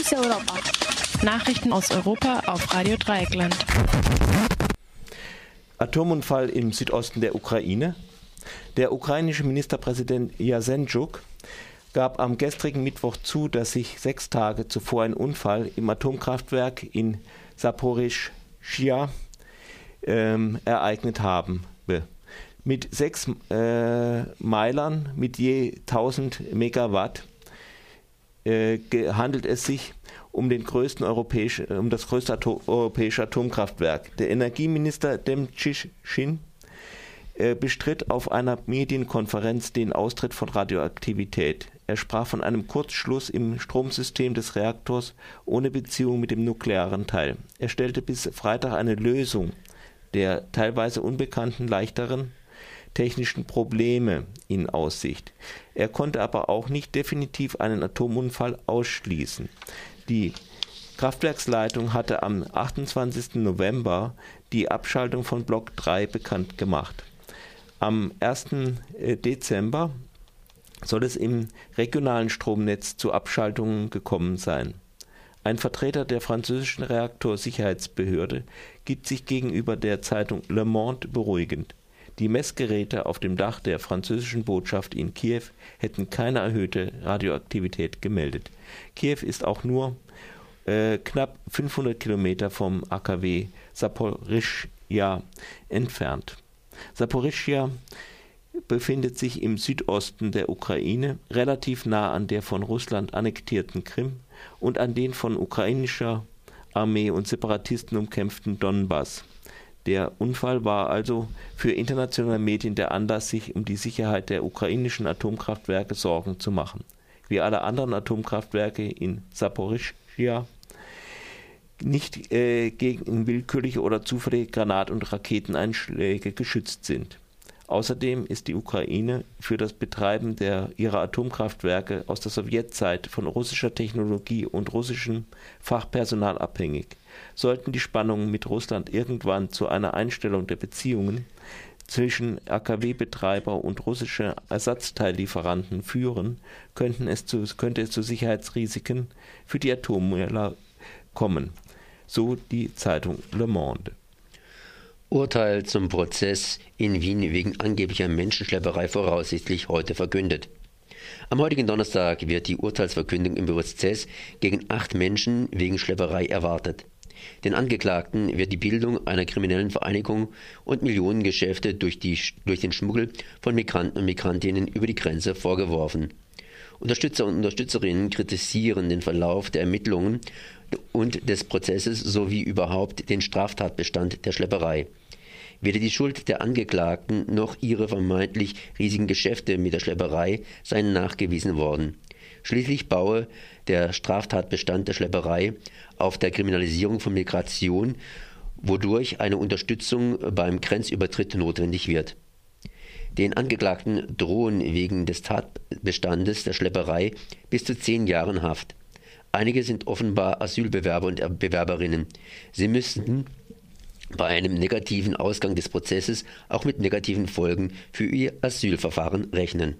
Fokus Europa. Nachrichten aus Europa auf Radio Dreieckland. Atomunfall im Südosten der Ukraine. Der ukrainische Ministerpräsident Jasenjuk gab am gestrigen Mittwoch zu, dass sich sechs Tage zuvor ein Unfall im Atomkraftwerk in Saporischschia ähm, ereignet haben. Mit sechs äh, Meilern mit je 1000 Megawatt äh, handelt es sich um, den größten europäisch, um das größte Atom, europäische Atomkraftwerk. Der Energieminister Demtschin äh, bestritt auf einer Medienkonferenz den Austritt von Radioaktivität. Er sprach von einem Kurzschluss im Stromsystem des Reaktors ohne Beziehung mit dem nuklearen Teil. Er stellte bis Freitag eine Lösung der teilweise unbekannten leichteren technischen Probleme in Aussicht. Er konnte aber auch nicht definitiv einen Atomunfall ausschließen. Die Kraftwerksleitung hatte am 28. November die Abschaltung von Block 3 bekannt gemacht. Am 1. Äh, Dezember soll es im regionalen Stromnetz zu Abschaltungen gekommen sein. Ein Vertreter der französischen Reaktorsicherheitsbehörde gibt sich gegenüber der Zeitung Le Monde beruhigend. Die Messgeräte auf dem Dach der französischen Botschaft in Kiew hätten keine erhöhte Radioaktivität gemeldet. Kiew ist auch nur äh, knapp 500 Kilometer vom AKW Saporischja entfernt. Saporischja befindet sich im Südosten der Ukraine, relativ nah an der von Russland annektierten Krim und an den von ukrainischer Armee und Separatisten umkämpften Donbass. Der Unfall war also für internationale Medien der Anlass, sich um die Sicherheit der ukrainischen Atomkraftwerke Sorgen zu machen. Wie alle anderen Atomkraftwerke in Saporischschja nicht äh, gegen willkürliche oder zufällige Granat- und Raketeneinschläge geschützt sind. Außerdem ist die Ukraine für das Betreiben der, ihrer Atomkraftwerke aus der Sowjetzeit von russischer Technologie und russischem Fachpersonal abhängig. Sollten die Spannungen mit Russland irgendwann zu einer Einstellung der Beziehungen zwischen AKW-Betreiber und russische Ersatzteillieferanten führen, könnten es zu, könnte es zu Sicherheitsrisiken für die Atommüller kommen, so die Zeitung Le Monde. Urteil zum Prozess in Wien wegen angeblicher Menschenschlepperei voraussichtlich heute verkündet. Am heutigen Donnerstag wird die Urteilsverkündung im Prozess gegen acht Menschen wegen Schlepperei erwartet. Den Angeklagten wird die Bildung einer kriminellen Vereinigung und Millionengeschäfte durch, die, durch den Schmuggel von Migranten und Migrantinnen über die Grenze vorgeworfen. Unterstützer und Unterstützerinnen kritisieren den Verlauf der Ermittlungen und des Prozesses sowie überhaupt den Straftatbestand der Schlepperei. Weder die Schuld der Angeklagten noch ihre vermeintlich riesigen Geschäfte mit der Schlepperei seien nachgewiesen worden. Schließlich baue der Straftatbestand der Schlepperei auf der Kriminalisierung von Migration, wodurch eine Unterstützung beim Grenzübertritt notwendig wird. Den Angeklagten drohen wegen des Tatbestandes der Schlepperei bis zu zehn Jahren Haft. Einige sind offenbar Asylbewerber und Bewerberinnen. Sie müssten bei einem negativen Ausgang des Prozesses auch mit negativen Folgen für ihr Asylverfahren rechnen